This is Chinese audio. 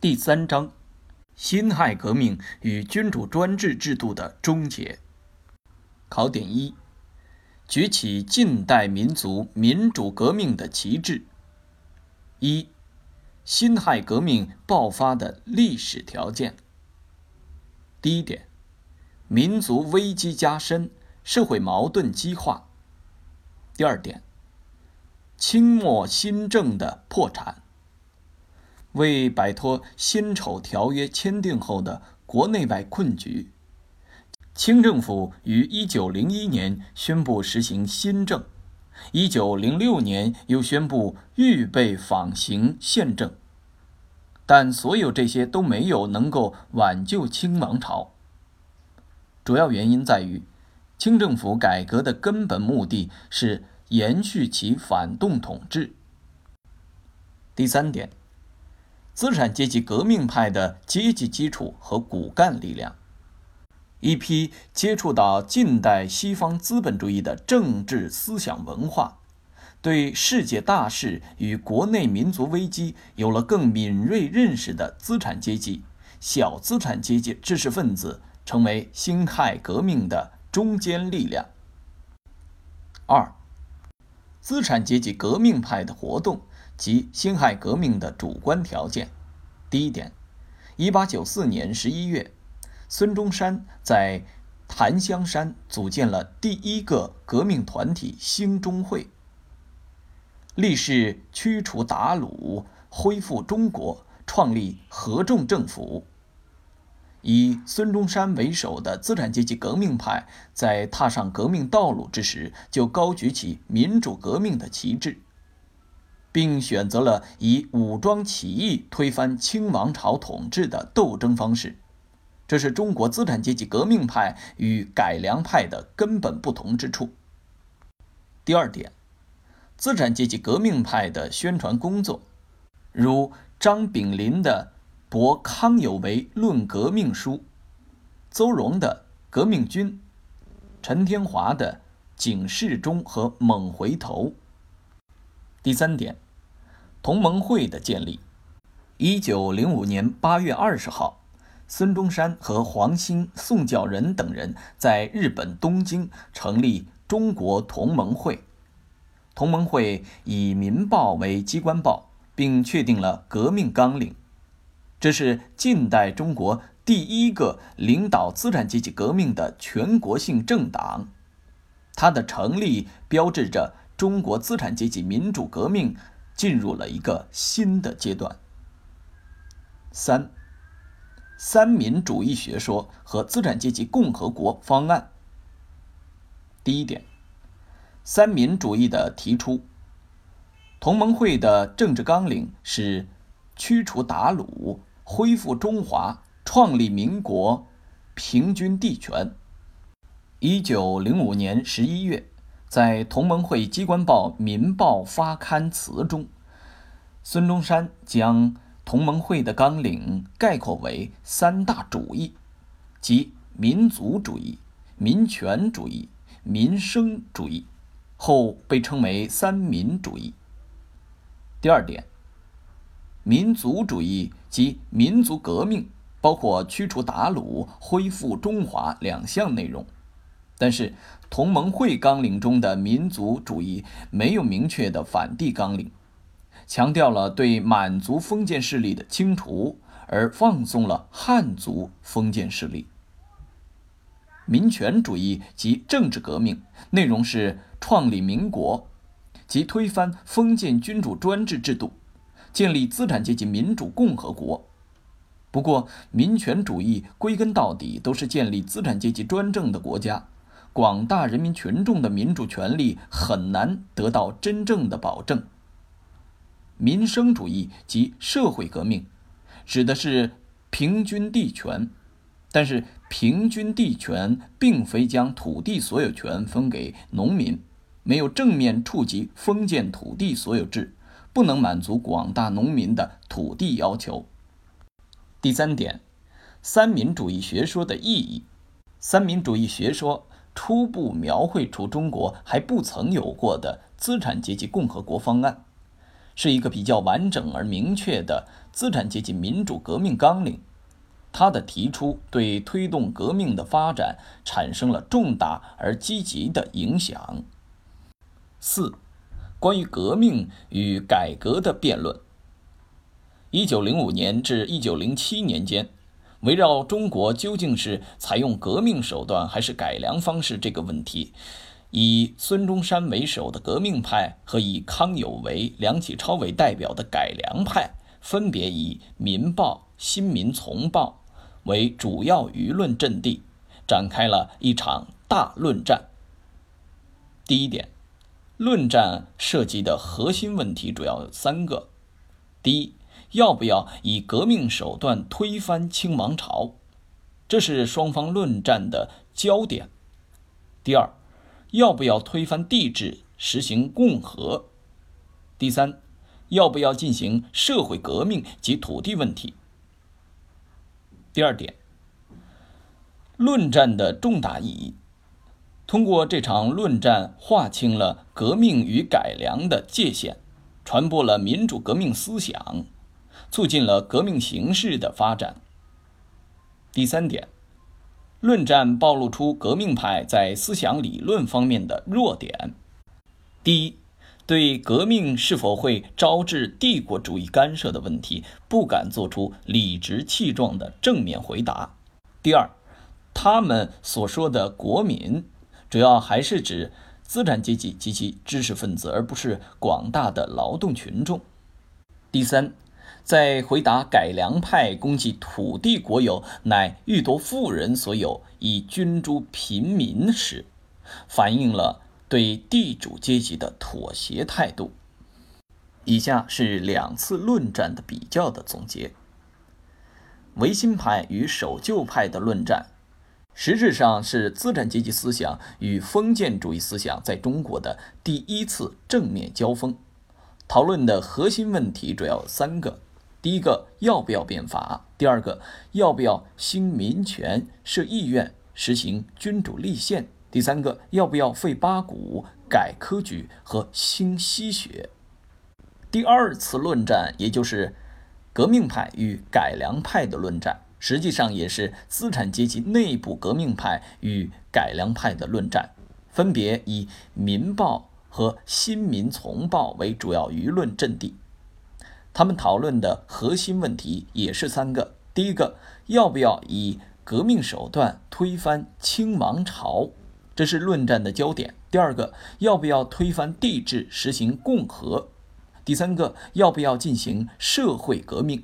第三章：辛亥革命与君主专制制度的终结。考点一：举起近代民族民主革命的旗帜。一、辛亥革命爆发的历史条件。第一点：民族危机加深，社会矛盾激化。第二点：清末新政的破产。为摆脱辛丑条约签订后的国内外困局，清政府于1901年宣布实行新政，1906年又宣布预备仿行宪政。但所有这些都没有能够挽救清王朝。主要原因在于，清政府改革的根本目的是延续其反动统治。第三点。资产阶级革命派的阶级基础和骨干力量，一批接触到近代西方资本主义的政治思想文化，对世界大势与国内民族危机有了更敏锐认识的资产阶级、小资产阶级知识分子，成为辛亥革命的中坚力量。二，资产阶级革命派的活动。及辛亥革命的主观条件。第一点，一八九四年十一月，孙中山在檀香山组建了第一个革命团体兴中会，立誓驱除鞑虏，恢复中国，创立合众政府。以孙中山为首的资产阶级革命派，在踏上革命道路之时，就高举起民主革命的旗帜。并选择了以武装起义推翻清王朝统治的斗争方式，这是中国资产阶级革命派与改良派的根本不同之处。第二点，资产阶级革命派的宣传工作，如张炳麟的《博康有为论革命书》，邹容的《革命军》，陈天华的《警示中》和《猛回头》。第三点。同盟会的建立。一九零五年八月二十号，孙中山和黄兴、宋教仁等人在日本东京成立中国同盟会。同盟会以《民报》为机关报，并确定了革命纲领。这是近代中国第一个领导资产阶级革命的全国性政党。它的成立标志着中国资产阶级民主革命。进入了一个新的阶段。三，三民主义学说和资产阶级共和国方案。第一点，三民主义的提出。同盟会的政治纲领是驱除鞑虏，恢复中华，创立民国，平均地权。一九零五年十一月。在同盟会机关报《民报》发刊词中，孙中山将同盟会的纲领概括为三大主义，即民族主义、民权主义、民生主义，后被称为三民主义。第二点，民族主义及民族革命包括驱除鞑虏、恢复中华两项内容。但是，同盟会纲领中的民族主义没有明确的反帝纲领，强调了对满族封建势力的清除，而放松了汉族封建势力。民权主义及政治革命内容是创立民国，即推翻封建君主专制制度，建立资产阶级民主共和国。不过，民权主义归根到底都是建立资产阶级专政的国家。广大人民群众的民主权利很难得到真正的保证。民生主义及社会革命，指的是平均地权，但是平均地权并非将土地所有权分给农民，没有正面触及封建土地所有制，不能满足广大农民的土地要求。第三点，三民主义学说的意义。三民主义学说。初步描绘出中国还不曾有过的资产阶级共和国方案，是一个比较完整而明确的资产阶级民主革命纲领。他的提出对推动革命的发展产生了重大而积极的影响。四、关于革命与改革的辩论。一九零五年至一九零七年间，围绕中国究竟是采用革命手段还是改良方式这个问题，以孙中山为首的革命派和以康有为、梁启超为代表的改良派，分别以《民报》《新民丛报》为主要舆论阵地，展开了一场大论战。第一点，论战涉及的核心问题主要有三个：第一，要不要以革命手段推翻清王朝？这是双方论战的焦点。第二，要不要推翻帝制，实行共和？第三，要不要进行社会革命及土地问题？第二点，论战的重大意义。通过这场论战，划清了革命与改良的界限，传播了民主革命思想。促进了革命形势的发展。第三点，论战暴露出革命派在思想理论方面的弱点。第一，对革命是否会招致帝国主义干涉的问题，不敢做出理直气壮的正面回答。第二，他们所说的国民，主要还是指资产阶级及其知识分子，而不是广大的劳动群众。第三。在回答改良派攻击土地国有乃欲夺富人所有，以均诸平民时，反映了对地主阶级的妥协态度。以下是两次论战的比较的总结：维新派与守旧派的论战，实质上是资产阶级思想与封建主义思想在中国的第一次正面交锋。讨论的核心问题主要有三个。第一个要不要变法？第二个要不要兴民权、设议院、实行君主立宪？第三个要不要废八股、改科举和兴西学？第二次论战，也就是革命派与改良派的论战，实际上也是资产阶级内部革命派与改良派的论战，分别以《民报》和《新民丛报》为主要舆论阵地。他们讨论的核心问题也是三个：第一个，要不要以革命手段推翻清王朝，这是论战的焦点；第二个，要不要推翻帝制，实行共和；第三个，要不要进行社会革命。